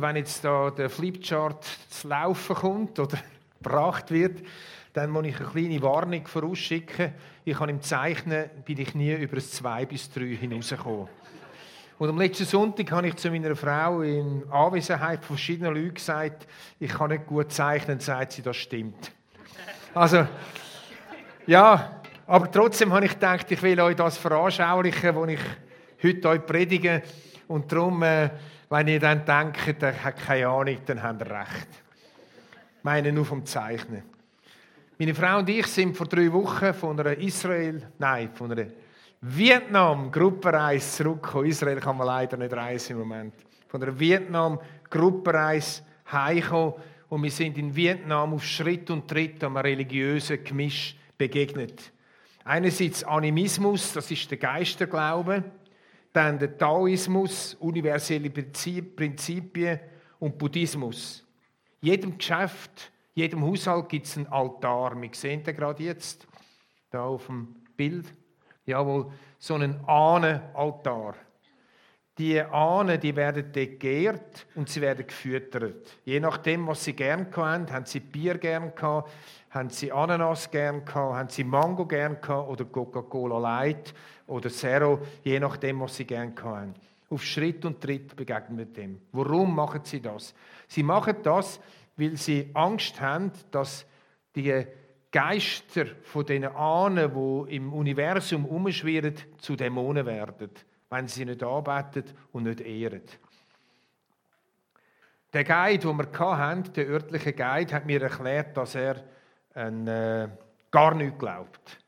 Wenn jetzt da der Flipchart zu laufen kommt oder gebracht wird, dann muss ich eine kleine Warnung vorausschicken. Ich kann im Zeichnen bin ich nie über das 2 bis 3 hinausgekommen. Und am letzten Sonntag habe ich zu meiner Frau in Anwesenheit verschiedener Leute gesagt, ich kann nicht gut zeichnen, sagt sie, das stimmt. Also, ja, aber trotzdem habe ich gedacht, ich will euch das veranschaulichen, was ich heute euch predige. Und darum, äh, wenn ihr dann denkt, der hat keine Ahnung, dann habt ihr recht. Ich meine nur vom Zeichnen. Meine Frau und ich sind vor drei Wochen von einer Israel, nein, von einer Vietnam-Gruppenreise zurückgekommen. Israel kann man leider nicht reisen im Moment. Von einer Vietnam-Gruppenreise heimgekommen und wir sind in Vietnam auf Schritt und Tritt einem religiösen Gemisch begegnet. Einerseits Animismus, das ist der Geisterglaube, dann der Taoismus, universelle Prinzipien und Buddhismus. Jedem Geschäft, jedem Haushalt gibt es einen Altar. Wir sehen den gerade jetzt, da auf dem Bild. Jawohl, so einen Ahnenaltar. Die Ahnen, die werden dort und sie werden gefüttert. Je nachdem, was sie gern hatten, haben sie Bier gern gehabt, haben sie Ananas gern gehabt, haben sie Mango gern gehabt oder Coca-Cola Light oder Zero, je nachdem, was sie gern hatten. Auf Schritt und Tritt begegnen wir dem. Warum machen sie das? Sie machen das, weil sie Angst haben, dass die Geister von den Ahnen, die im Universum umschwirren, zu Dämonen werden, wenn sie nicht arbeiten und nicht ehren. Der Guide, den wir hatten, der örtliche Guide, hat mir erklärt, dass er an, äh, gar nichts glaubt.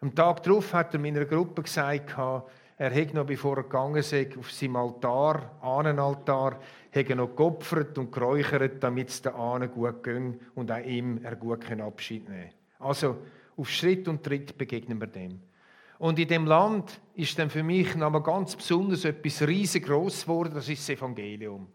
Am Tag darauf hat er meiner Gruppe gesagt, er hätte noch, bevor er gegangen ist, auf seinem Altar, Ahnenaltar, hätte noch geopfert und geräuchert, damit es den Ahnen gut ging und auch ihm er gut Abschied nehmen Also, auf Schritt und Tritt begegnen wir dem. Und in dem Land ist dann für mich noch ganz besonders etwas riesengroß geworden, das ist das Evangelium.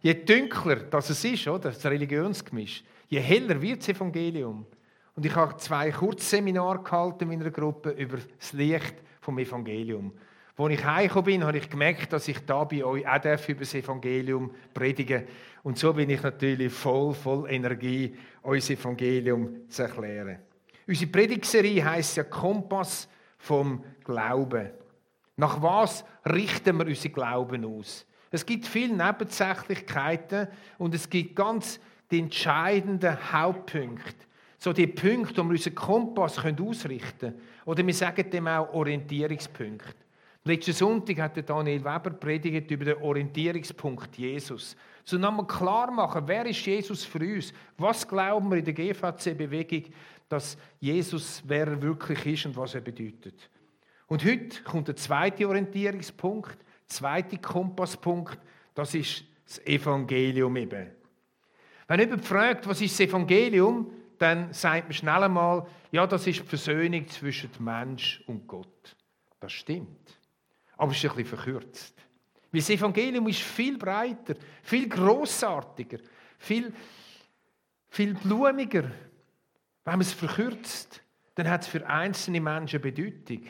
Je dunkler das es ist, oder, das Religionsgemisch, je heller wird das Evangelium. Und ich habe zwei Kurzseminare gehalten in meiner Gruppe über das Licht vom Evangelium. Als ich heimgekommen bin, habe ich gemerkt, dass ich da bei euch auch über das Evangelium predigen Und so bin ich natürlich voll, voll Energie, das Evangelium zu erklären. Unsere Predigserie heisst ja Kompass vom Glauben. Nach was richten wir unseren Glauben aus? Es gibt viele Nebensächlichkeiten und es gibt ganz die entscheidenden Hauptpunkte. So die Punkte, wo wir unseren Kompass ausrichten können. Oder wir sagen dem auch Orientierungspunkt. Letzten Sonntag hat Daniel Weber predigt über den Orientierungspunkt Jesus. So nochmal klar machen, wer ist Jesus für uns? Was glauben wir in der GVC-Bewegung, dass Jesus, wer er wirklich ist und was er bedeutet? Und heute kommt der zweite Orientierungspunkt, der zweite Kompasspunkt, das ist das Evangelium eben. Wenn jemand fragt, was ist das Evangelium, dann sagt man schnell einmal, ja, das ist die Versöhnung zwischen Mensch und Gott. Das stimmt. Aber es ist ein bisschen verkürzt. Weil das Evangelium ist viel breiter, viel großartiger, viel, viel blumiger. Wenn man es verkürzt, dann hat es für einzelne Menschen Bedeutung.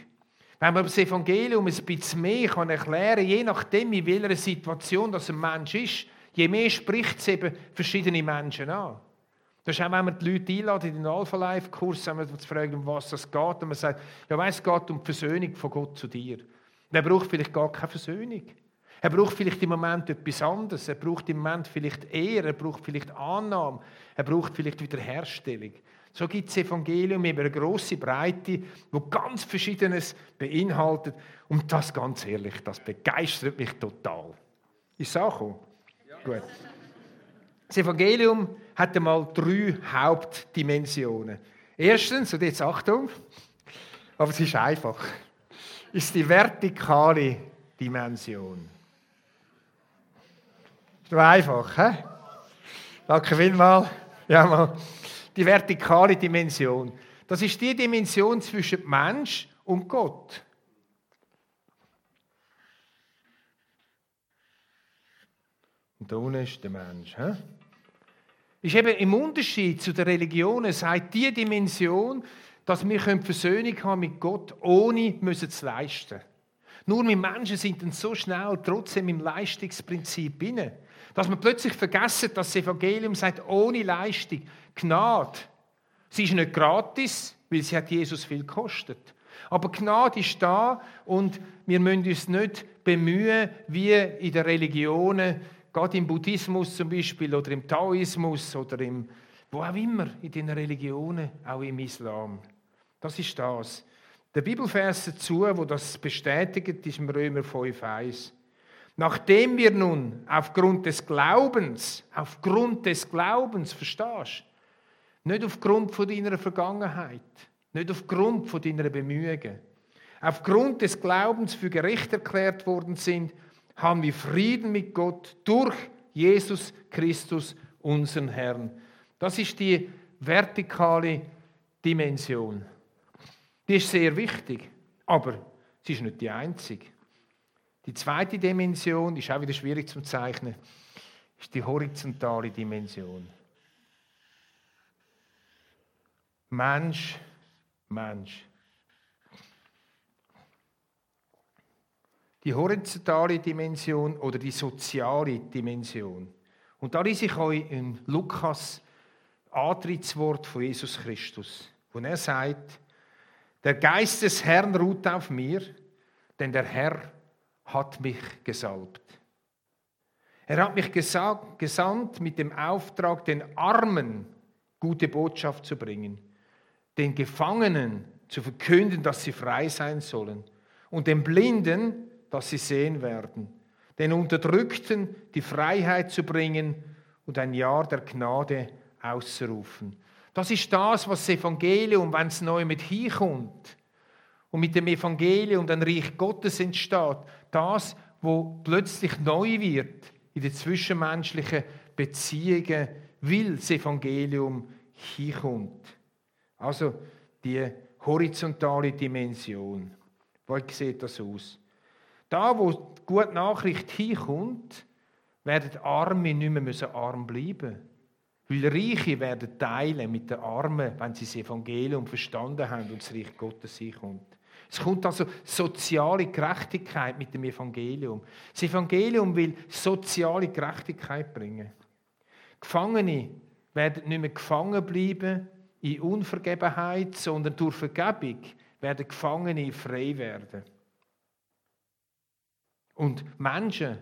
Wenn man das Evangelium ein bisschen mehr erklären kann, je nachdem, in welcher Situation das ein Mensch ist, je mehr spricht es eben verschiedene Menschen an. Das ist auch, wenn man die Leute einladen in den Alpha-Life-Kurs, zu fragen, um was es geht. Und man sagt, ja, weiss, es geht um die Versöhnung von Gott zu dir. Und er braucht vielleicht gar keine Versöhnung. Er braucht vielleicht im Moment etwas anderes. Er braucht im Moment vielleicht Ehre. Er braucht vielleicht Annahme. Er braucht vielleicht Wiederherstellung. So gibt es Evangelium über eine grosse Breite, wo ganz Verschiedenes beinhaltet. Und das ganz ehrlich, das begeistert mich total. Ist es ja. Gut. Das Evangelium hat einmal drei Hauptdimensionen. Erstens, und jetzt Achtung, aber es ist einfach, ist die vertikale Dimension. Ist doch einfach, hä? Danke vielmals. Ja, mal. Die vertikale Dimension. Das ist die Dimension zwischen Mensch und Gott. Da unten ist der Mensch. He? ist eben im Unterschied zu den Religionen, sagt die Dimension, dass wir Versöhnung haben mit Gott, ohne müssen zu leisten. Nur wir Menschen sind dann so schnell trotzdem im Leistungsprinzip inne, dass man plötzlich vergessen, dass das Evangelium sagt, ohne Leistung, Gnade. Sie ist nicht gratis, weil sie hat Jesus viel gekostet. Aber Gnade ist da und wir müssen uns nicht bemühen, wie in den Religionen, gerade im Buddhismus zum Beispiel oder im Taoismus oder im, wo auch immer, in den Religionen, auch im Islam. Das ist das. Der Bibelvers dazu, wo das bestätigt, ist im Römer 5,1. Nachdem wir nun aufgrund des Glaubens, aufgrund des Glaubens, verstehst Nicht aufgrund von deiner Vergangenheit, nicht aufgrund von deiner Bemühungen, aufgrund des Glaubens für gerecht erklärt worden sind, haben wir Frieden mit Gott durch Jesus Christus, unseren Herrn. Das ist die vertikale Dimension. Die ist sehr wichtig, aber sie ist nicht die einzige. Die zweite Dimension, die ist auch wieder schwierig zu zeichnen, ist die horizontale Dimension. Mensch, Mensch. Die horizontale Dimension oder die soziale Dimension. Und da lese ich euch in Lukas Antrittswort von Jesus Christus, wo er sagt, der Geist des Herrn ruht auf mir, denn der Herr hat mich gesalbt. Er hat mich gesandt mit dem Auftrag, den Armen gute Botschaft zu bringen, den Gefangenen zu verkünden, dass sie frei sein sollen und den Blinden, dass sie sehen werden, den Unterdrückten die Freiheit zu bringen und ein Jahr der Gnade auszurufen. Das ist das, was das Evangelium, wenn es neu mit hinkommt und mit dem Evangelium dann Reich Gottes entsteht, das, wo plötzlich neu wird in den zwischenmenschlichen Beziehungen, weil das Evangelium hinkommt. Also die horizontale Dimension. Wie sieht das aus? Da, wo die gute Nachricht hinkommt, werden Arme nicht mehr arm bleiben müssen. Weil Reiche werden teilen mit den Armen, wenn sie das Evangelium verstanden haben und das Reich Gottes kommt. Es kommt also soziale Gerechtigkeit mit dem Evangelium. Das Evangelium will soziale Gerechtigkeit bringen. Gefangene werden nicht mehr gefangen bleiben in Unvergebenheit, sondern durch Vergebung werden Gefangene frei werden. Und Menschen,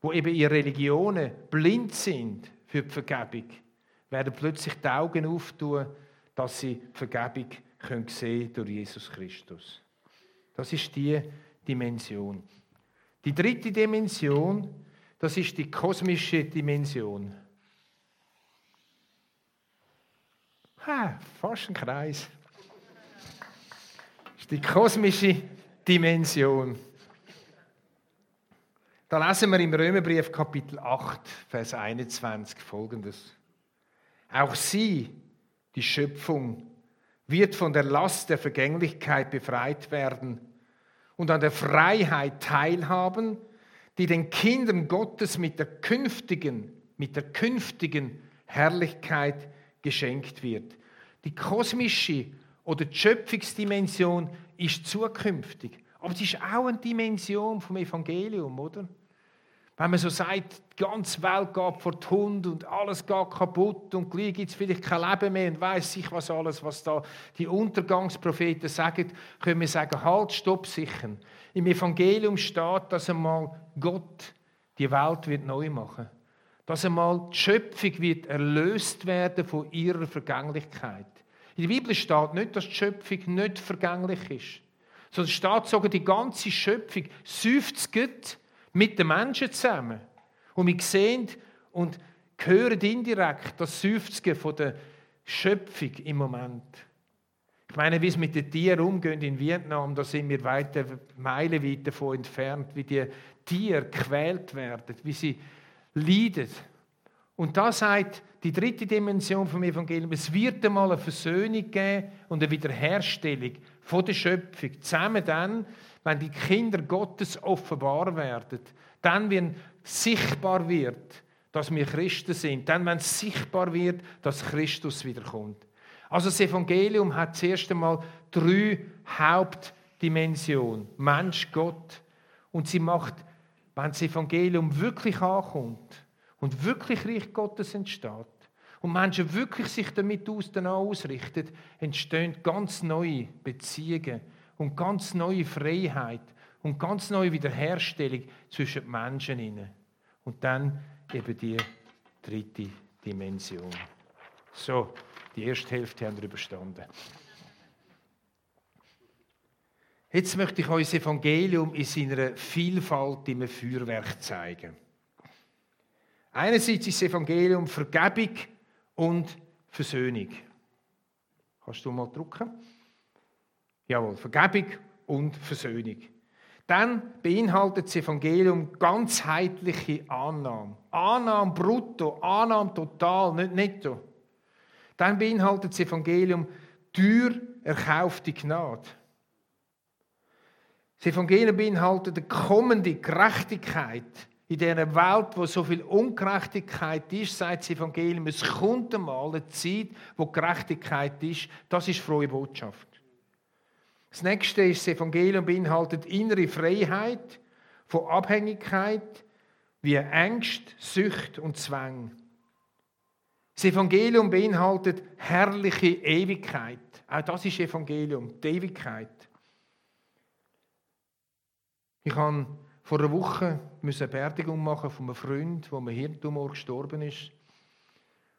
wo eben in Religionen blind sind für die Vergebung, werden plötzlich die Augen auftun, dass sie Vergebung können durch Jesus Christus. Das ist die Dimension. Die dritte Dimension, das ist die kosmische Dimension. Ha, fast ein Kreis. Das ist die kosmische Dimension. Da lesen wir im Römerbrief Kapitel 8, Vers 21 folgendes. Auch sie, die Schöpfung, wird von der Last der Vergänglichkeit befreit werden und an der Freiheit teilhaben, die den Kindern Gottes mit der künftigen, mit der künftigen Herrlichkeit geschenkt wird. Die kosmische oder die Schöpfungsdimension ist zukünftig, aber sie ist auch eine Dimension vom Evangelium, oder? Wenn man so sagt, die ganze Welt geht vor die Hund und alles geht kaputt und gleich gibt es vielleicht kein Leben mehr und weiß sich was alles, was da die Untergangspropheten sagen, können wir sagen, halt, stopp, sichern. Im Evangelium steht, dass einmal Gott die Welt wird neu machen. Dass einmal die Schöpfung wird erlöst werden von ihrer Vergänglichkeit. In der Bibel steht nicht, dass die Schöpfung nicht vergänglich ist. Sondern steht sogar, die ganze Schöpfung seufzt mit den Menschen zusammen. Und wir sehen und hören indirekt das Seufzen der Schöpfung im Moment. Ich meine, wie es mit den Tieren umgeht in Vietnam, da sind wir weite Meilen weit davon entfernt, wie die Tiere gequält werden, wie sie leiden. Und da sagt die dritte Dimension vom Evangelium, es wird einmal eine Versöhnung geben und eine Wiederherstellung von der Schöpfung. Zusammen dann, wenn die Kinder Gottes offenbar werden, dann, wenn sichtbar wird, dass wir Christen sind, dann, wenn sichtbar wird, dass Christus wiederkommt. Also das Evangelium hat zuerst einmal drei Hauptdimensionen. Mensch, Gott, Und sie macht, wenn das Evangelium wirklich ankommt und wirklich Reich Gottes entsteht und Menschen wirklich sich damit aus, ausrichten, entstehen ganz neue Beziehungen und ganz neue Freiheit und ganz neue Wiederherstellung zwischen den Menschen. Und dann eben die dritte Dimension. So, die erste Hälfte haben wir überstanden. Jetzt möchte ich euch das Evangelium in seiner Vielfalt im Feuerwerk zeigen. Einerseits ist das Evangelium Vergebung und Versöhnung. Kannst du mal drucken? Jawohl, Vergebung und Versöhnung. Dann beinhaltet das Evangelium ganzheitliche Annahme. Annahme brutto, Annahme total, nicht netto. Dann beinhaltet das Evangelium teuer erkaufte Gnade. Das Evangelium beinhaltet eine kommende Gerechtigkeit. In dieser Welt, wo so viel Ungerechtigkeit ist, sagt das Evangelium, es kommt einmal eine Zeit, wo Gerechtigkeit ist. Das ist frohe Botschaft. Das nächste ist, das Evangelium beinhaltet innere Freiheit von Abhängigkeit wie Angst, Sucht und Zwang. Das Evangelium beinhaltet herrliche Ewigkeit. Auch das ist Evangelium, die Ewigkeit. Ich habe vor einer Woche eine Beerdigung machen von einem Freund, der mit Hirntumor gestorben ist.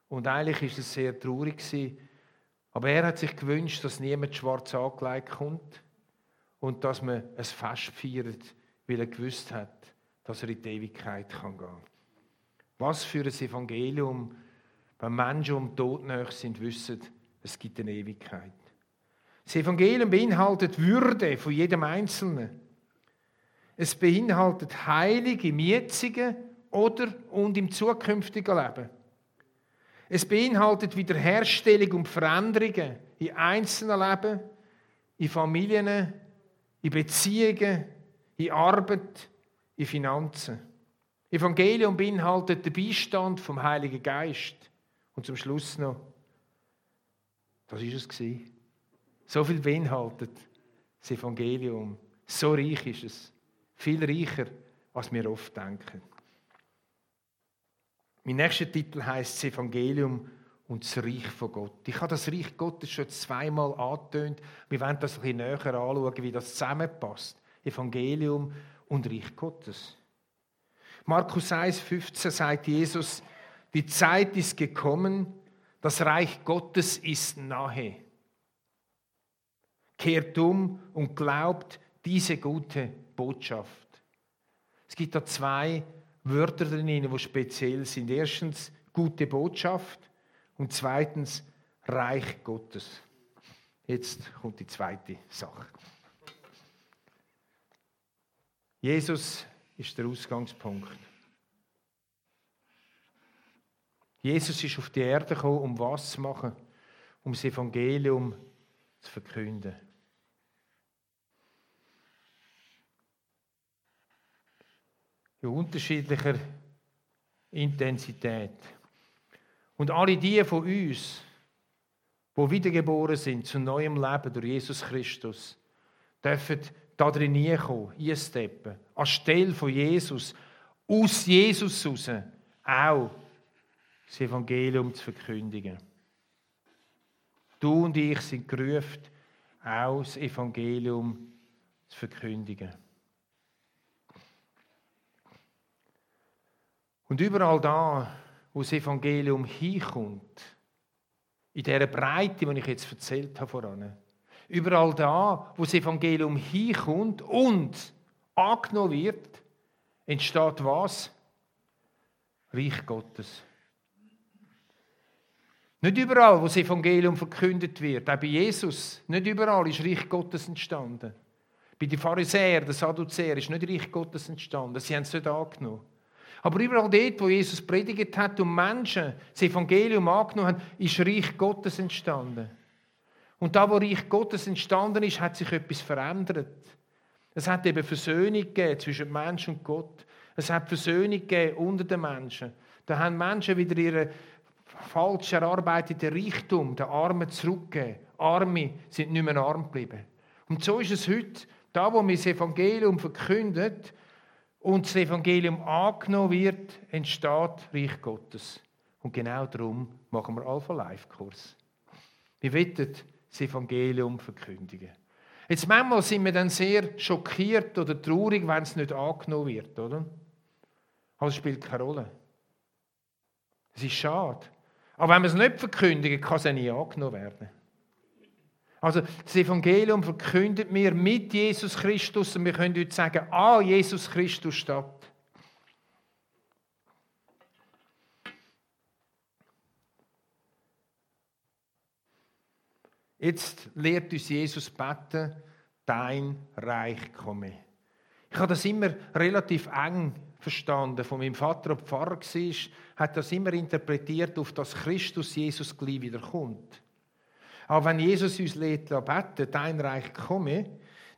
Und eigentlich ist es sehr traurig Aber er hat sich gewünscht, dass niemand schwarz angelegt kommt und dass man ein Fest feiert, weil er gewusst hat, dass er in die Ewigkeit gehen kann. Was für ein Evangelium, wenn Menschen um Tod nahe sind, wissen, es gibt eine Ewigkeit. Das Evangelium beinhaltet Würde von jedem Einzelnen. Es beinhaltet Heilig im jetzigen oder und im zukünftigen Leben. Es beinhaltet Wiederherstellung und Veränderungen in einzelnen Leben, in Familien, in Beziehungen, in Arbeit, in Finanzen. Evangelium beinhaltet den Beistand vom Heiligen Geist. Und zum Schluss noch, das ist es. So viel beinhaltet das Evangelium. So reich ist es. Viel reicher, als wir oft denken. Mein nächster Titel heißt das Evangelium und das Reich von Gott. Ich habe das Reich Gottes schon zweimal angetönt. Wir werden das ein bisschen näher anschauen, wie das zusammenpasst. Evangelium und Reich Gottes. Markus 1, 15 sagt Jesus, die Zeit ist gekommen, das Reich Gottes ist nahe. Kehrt um und glaubt diese gute Botschaft. Es gibt da zwei Wörter drin, die speziell sind. Erstens gute Botschaft und zweitens Reich Gottes. Jetzt kommt die zweite Sache. Jesus ist der Ausgangspunkt. Jesus ist auf die Erde gekommen, um was zu machen? Um das Evangelium zu verkünden. In unterschiedlicher Intensität. Und alle die von uns, die wiedergeboren sind zu neuem Leben durch Jesus Christus, dürfen da drin kommen, einsteppen, anstelle von Jesus, aus Jesus raus, auch das Evangelium zu verkündigen. Du und ich sind gerufen, auch das Evangelium zu verkündigen. Und überall da, wo das Evangelium hinkommt, in dieser Breite, die ich jetzt erzählt habe voran, überall da, wo das Evangelium hinkommt und angenommen wird, entsteht was? Reich Gottes. Nicht überall, wo das Evangelium verkündet wird, auch bei Jesus, nicht überall ist Reich Gottes entstanden. Bei den Pharisäern, den Sadduzäern ist nicht Reich Gottes entstanden. Sie haben es nicht angenommen. Aber überall dort, wo Jesus predigt hat und Menschen das Evangelium angenommen haben, ist Reich Gottes entstanden. Und da, wo Reich Gottes entstanden ist, hat sich etwas verändert. Es hat eben Versöhnung gegeben zwischen Mensch und Gott. Es hat Versöhnung gegeben unter den Menschen. Da haben Menschen wieder ihre falsch erarbeiteten Reichtum den Armen zurückgegeben. Arme sind nicht mehr arm geblieben. Und so ist es heute. Da, wo wir das Evangelium verkündet, und das Evangelium angenommen wird, entsteht Reich Gottes. Und genau darum machen wir Alpha Life Kurs. Wir wollen das Evangelium verkündigen. Jetzt manchmal sind wir dann sehr schockiert oder traurig, wenn es nicht angenommen wird, oder? Aber es spielt keine Rolle. Es ist schade. Aber wenn wir es nicht verkündigen, kann es auch nie angenommen werden. Also das Evangelium verkündet mir mit Jesus Christus und wir können heute sagen, ah, Jesus Christus statt. Jetzt lehrt uns Jesus beten, dein Reich komme. Ich habe das immer relativ eng verstanden. Von meinem Vater, der Pfarrer war, hat das immer interpretiert auf das Christus Jesus gleich wiederkommt. Aber wenn Jesus uns lädt, beten, dein Reich komme,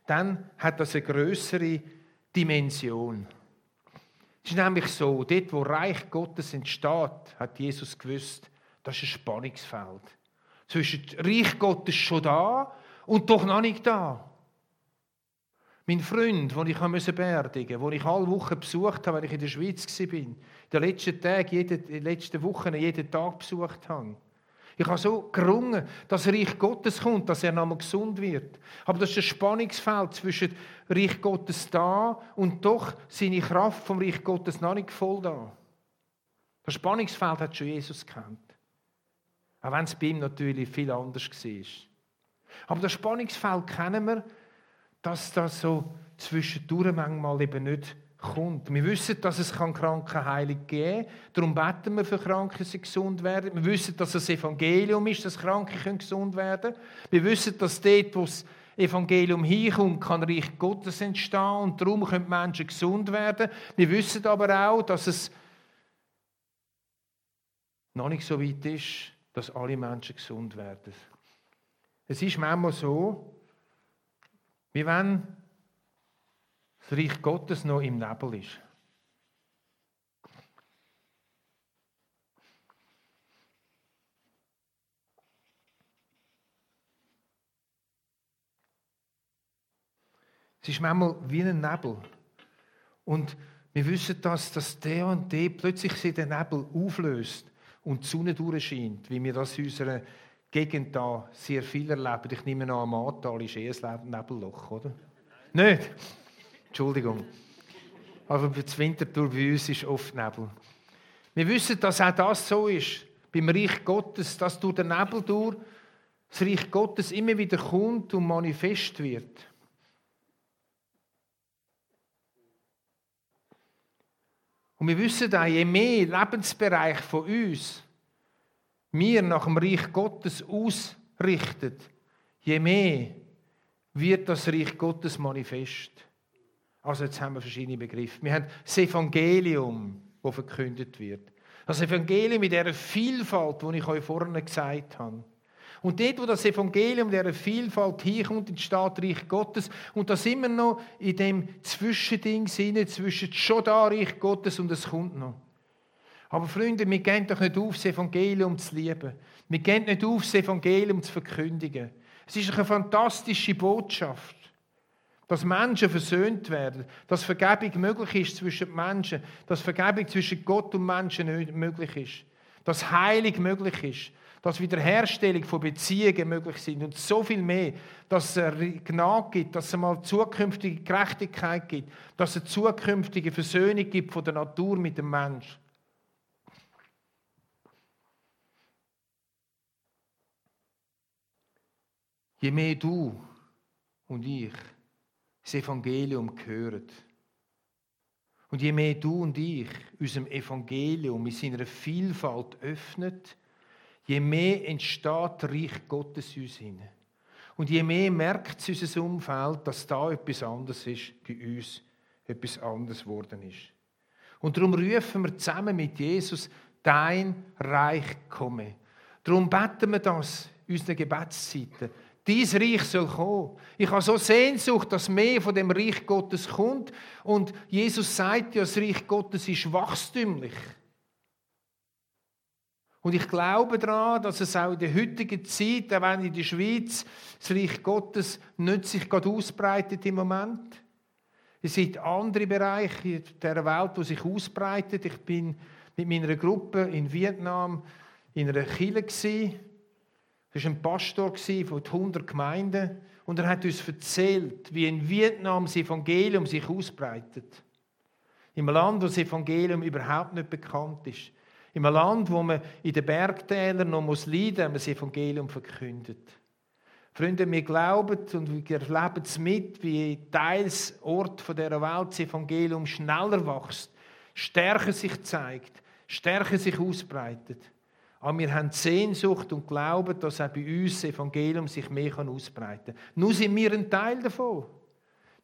dann hat das eine größere Dimension. Es ist nämlich so, dort, wo Reich Gottes entsteht, hat Jesus gewusst, das ist ein Spannungsfeld. Zwischen Reich Gottes schon da und doch noch nicht da. Mein Freund, den ich beerdigen musste, den ich alle Wochen besucht habe, wenn ich in der Schweiz war, in den letzten Tagen, jede, in den letzten Wochen, jeden Tag besucht habe. Ich habe so gerungen, dass Reich Gottes kommt, dass er nochmal gesund wird. Aber das ist ein Spannungsfeld zwischen Reich Gottes da und doch seine Kraft vom Reich Gottes noch nicht voll da. Das Spannungsfeld hat schon Jesus kennt. Auch wenn es bei ihm natürlich viel anders war. Aber das Spannungsfeld kennen wir, dass das so zwischendurch manchmal eben nicht kommt. Wir wissen, dass es Krankenheilung geben kann. Darum beten wir für Kranke, dass sie gesund werden. Wir wissen, dass es Evangelium ist, dass Kranke gesund werden können. Wir wissen, dass dort, wo das Evangelium hinkommt, kann Reich Gottes entstehen und darum können Menschen gesund werden. Wir wissen aber auch, dass es noch nicht so weit ist, dass alle Menschen gesund werden. Es ist manchmal so, wie wenn das Reich Gottes noch im Nebel ist. Es ist manchmal wie ein Nebel. Und wir wissen, dass, dass der und der plötzlich sich der Nebel auflöst und die Sonne durchscheint, wie wir das in unserer Gegend da sehr viel erleben. Ich nehme an, am Ahrtal ist eh ein Nebelloch, oder? Nicht? Entschuldigung. Aber das Winterthur bei uns ist oft Nebel. Wir wissen, dass auch das so ist. Beim Reich Gottes, dass durch den Nebel durch das Reich Gottes immer wieder kommt und manifest wird. Und wir wissen auch, je mehr Lebensbereich von uns wir nach dem Reich Gottes ausrichtet, je mehr wird das Reich Gottes manifest. Also jetzt haben wir verschiedene Begriffe. Wir haben das Evangelium, das verkündet wird. Das Evangelium mit dieser Vielfalt, die ich euch vorhin gesagt habe. Und dort, wo das Evangelium dieser Vielfalt hinkommt, entsteht Reich Gottes. Und da sind wir noch in dem Zwischending zwischen schon da Reich Gottes und es kommt noch. Aber Freunde, wir gehen doch nicht auf, das Evangelium zu lieben. Wir gehen nicht auf, das Evangelium zu verkündigen. Es ist eine fantastische Botschaft, dass Menschen versöhnt werden, dass Vergebung möglich ist zwischen Menschen, dass Vergebung zwischen Gott und Menschen möglich ist, dass Heilung möglich ist, dass Wiederherstellung von Beziehungen möglich sind. Und so viel mehr, dass es Gnade gibt, dass es mal zukünftige Gerechtigkeit gibt, dass es zukünftige Versöhnung gibt von der Natur mit dem Menschen. Je mehr du und ich das Evangelium hören und je mehr du und ich unserem Evangelium in seiner Vielfalt öffnet, je mehr entsteht Reich Gottes in uns hinein. Und je mehr merkt unser Umfeld, dass da etwas anderes ist bei uns, etwas anderes geworden ist. Und darum rufen wir zusammen mit Jesus, dein Reich komme. Darum beten wir das in unseren Gebetszeiten. Dies Reich soll kommen. Ich habe so Sehnsucht, dass mehr von dem Reich Gottes kommt. Und Jesus sagt ja, das Reich Gottes ist wachstümlich. Und ich glaube daran, dass es auch in der heutigen Zeit, auch wenn in der Schweiz das Reich Gottes nicht sich gerade ausbreitet im Moment, Es sind andere Bereiche der Welt, die sich ausbreitet. Ich bin mit meiner Gruppe in Vietnam in einer Kirche. Das war ein Pastor von 100 Gemeinden. Und er hat uns erzählt, wie in Vietnam das Evangelium sich ausbreitet. Im Land, wo das Evangelium überhaupt nicht bekannt ist. Im Land, wo man in den Bergtälern noch muss leiden wenn man das Evangelium verkündet. Freunde, wir glauben und wir erleben es mit, wie teils Ort dieser Welt das Evangelium schneller wächst, stärker sich zeigt, stärker sich ausbreitet. Aber wir haben Sehnsucht und glauben, dass auch bei uns das Evangelium sich mehr ausbreiten kann. Nur sind wir ein Teil davon.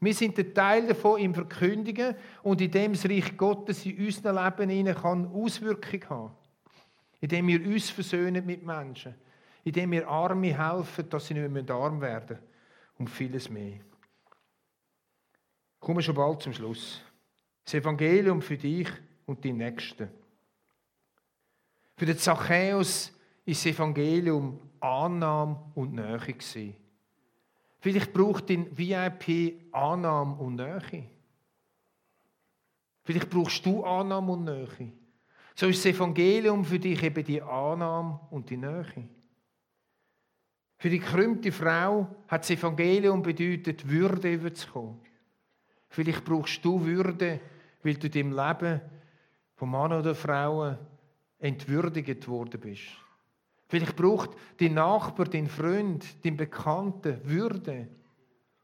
Wir sind ein Teil davon im Verkündigen und in dem das Reich Gottes in unserem Leben kann Auswirkungen haben. Indem wir uns versöhnen mit Menschen. Indem wir Arme helfen, dass sie nicht mehr arm werden. Und vieles mehr. Kommen wir schon bald zum Schluss. Das Evangelium für dich und die Nächsten. Für den Zachäus ist das Evangelium Annahme und Nähe gewesen. Vielleicht braucht den VIP Annahme und Nähe. Vielleicht brauchst du Annahme und Nähe. So ist das Evangelium für dich eben die Annahme und die Nähe. Für die gekrümmte Frau hat das Evangelium bedeutet, Würde überzukommen. Vielleicht brauchst du Würde, weil du dem Leben von Mann oder Frau entwürdigt worden bist. Vielleicht braucht dein Nachbar, dein Freund, dein Bekannter Würde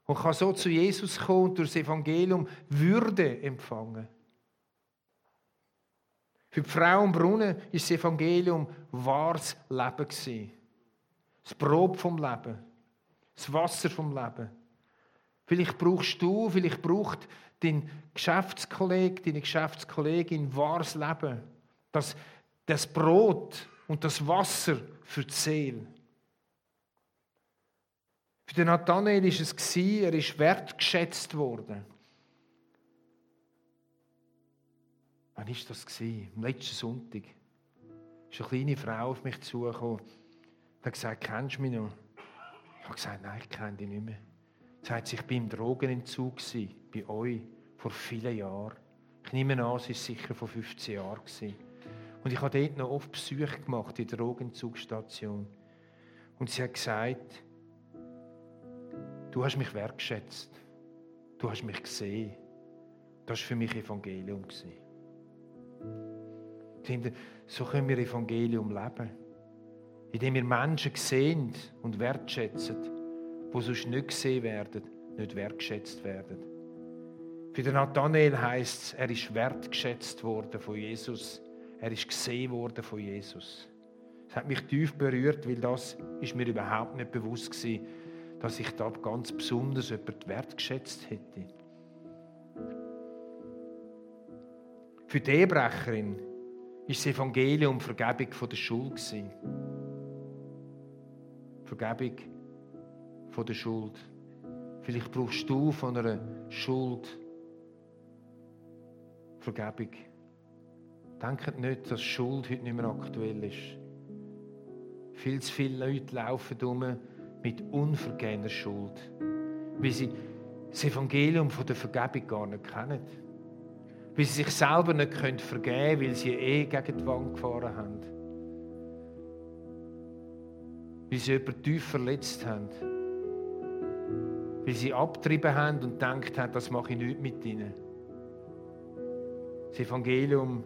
und kann so zu Jesus kommen und durch das Evangelium Würde empfangen. Für die Frau im Brunnen ist das Evangelium wahres Leben gewesen. Das Brot vom Leben, das Wasser vom Leben. Vielleicht brauchst du, vielleicht braucht dein Geschäftskollege, deine Geschäftskollegin wahres Leben. Das das Brot und das Wasser für die Seele. Für den Nathanael war es, er ist wertgeschätzt worden. Wann war das? Am letzten Sonntag. ist eine kleine Frau auf mich zugekommen und hat gesagt, kennst du mich noch? Ich habe gesagt, nein, ich kenne dich nicht mehr. Sie sagt, ich war im Drogenentzug bei euch vor vielen Jahren. Ich nehme an, es war sicher vor 15 Jahren. Und ich habe dort noch oft Besuche gemacht in der Drogenzugsstation. Und sie hat gesagt, du hast mich wertschätzt. Du hast mich gesehen. Das war für mich Evangelium. So können wir Evangelium leben. Indem wir Menschen sehen und wertschätzen, die sonst nicht gesehen werden, nicht wertschätzt werden. Für den Nathanael heisst es, er ist wertgeschätzt worden von Jesus er ist gesehen worden von Jesus. Es hat mich tief berührt, weil das ist mir überhaupt nicht bewusst gewesen, dass ich da ganz besonders jemand wertgeschätzt hätte. Für die Ehebrecherin ist das Evangelium Vergebung von der Schuld. Vergebung von der Schuld. Vielleicht brauchst du von einer Schuld Vergebung. Denkt nicht, dass Schuld heute nicht mehr aktuell ist. Viel zu viele Leute laufen um mit unvergebener Schuld, weil sie das Evangelium von der Vergebung gar nicht kennen. Weil sie sich selber nicht vergeben können, weil sie eh gegen die Wand gefahren haben. Weil sie jemanden tief verletzt haben. Weil sie abgetrieben haben und gedacht haben, das mache ich nicht mit ihnen. Das Evangelium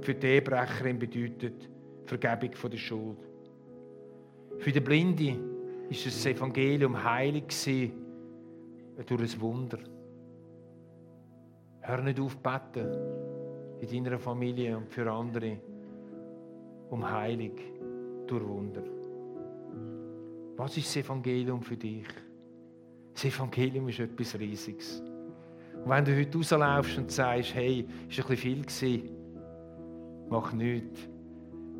hat für die Ehebrecherin bedeutet Vergebung von der Schuld. Für die Blinde ist das Evangelium heilig gewesen, durch ein Wunder. Hör nicht auf beten in deiner Familie und für andere um Heilig durch Wunder. Was ist das Evangelium für dich? Das Evangelium ist etwas Riesiges. Und wenn du heute rauslaufst und sagst, hey, ist ein bisschen viel gewesen, mach nichts.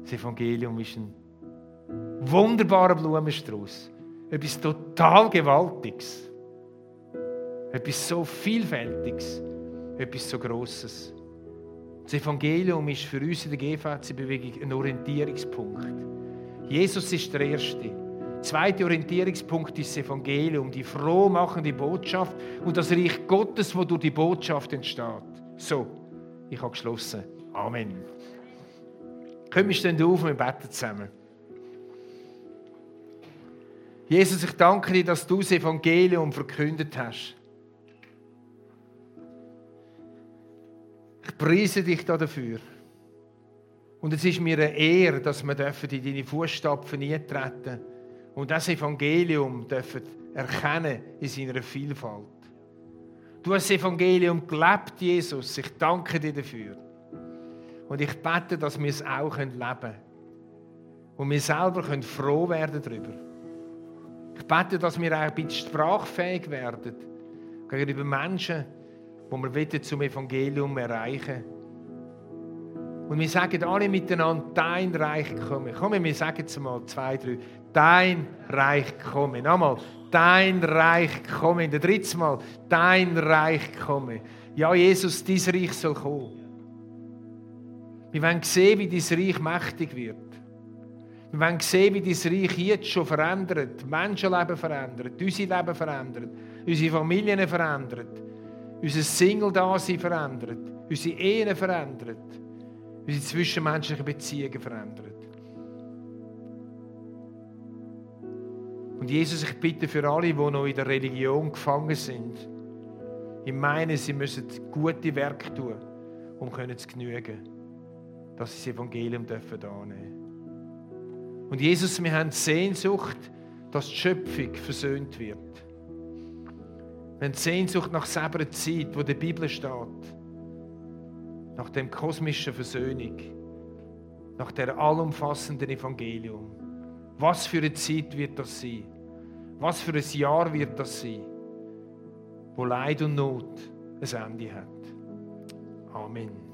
Das Evangelium ist ein wunderbarer Blumenstrauß. Etwas total Gewaltiges. Etwas so Vielfältiges. Etwas so Grosses. Das Evangelium ist für uns in der GVC-Bewegung ein Orientierungspunkt. Jesus ist der Erste. Zweiter Orientierungspunkt ist das Evangelium, die frohmachende Botschaft und das Reich Gottes, wo durch die Botschaft entsteht. So, ich habe geschlossen. Amen. Können wir stehen auf und wir beten zusammen. Jesus, ich danke dir, dass du das Evangelium verkündet hast. Ich preise dich dafür. Und es ist mir eine Ehre, dass wir in deine Fußstapfen eintreten und das Evangelium dürfen erkennen in seiner Vielfalt. Du hast das Evangelium gelebt, Jesus. Ich danke dir dafür. Und ich bete, dass wir es auch leben können. Und wir selber können froh werden darüber. Ich bete, dass wir auch ein bisschen sprachfähig werden gegenüber Menschen, die wir zum Evangelium erreichen Und wir sagen alle miteinander, dein Reich komme. Komm, wir sagen es mal zwei, drei. Dein Reich komme. Nochmal, dein Reich komme. Der dritte Mal, dein Reich komme. Ja, Jesus, dein Reich soll kommen. Wir wollen sehen, wie dein Reich mächtig wird. Wir wollen sehen, wie dein Reich jetzt schon verändert, Menschenleben verändert, unser Leben verändert, unsere Familien verändert, unser Single-Dasein verändert, unsere Ehen verändert, unsere zwischenmenschlichen Beziehungen verändert. Und Jesus, ich bitte für alle, die noch in der Religion gefangen sind, ich meine, sie müssen gute Werke tun, um zu genügen, dass sie das Evangelium dürfen annehmen und Jesus, wir haben Sehnsucht, dass die Schöpfung versöhnt wird. Wir haben Sehnsucht nach selber Zeit, wo die Bibel steht. Nach dem kosmischen Versöhnung. Nach der allumfassenden Evangelium. Was für eine Zeit wird das sein? Was für ein Jahr wird das sein? Wo Leid und Not ein Ende hat. Amen.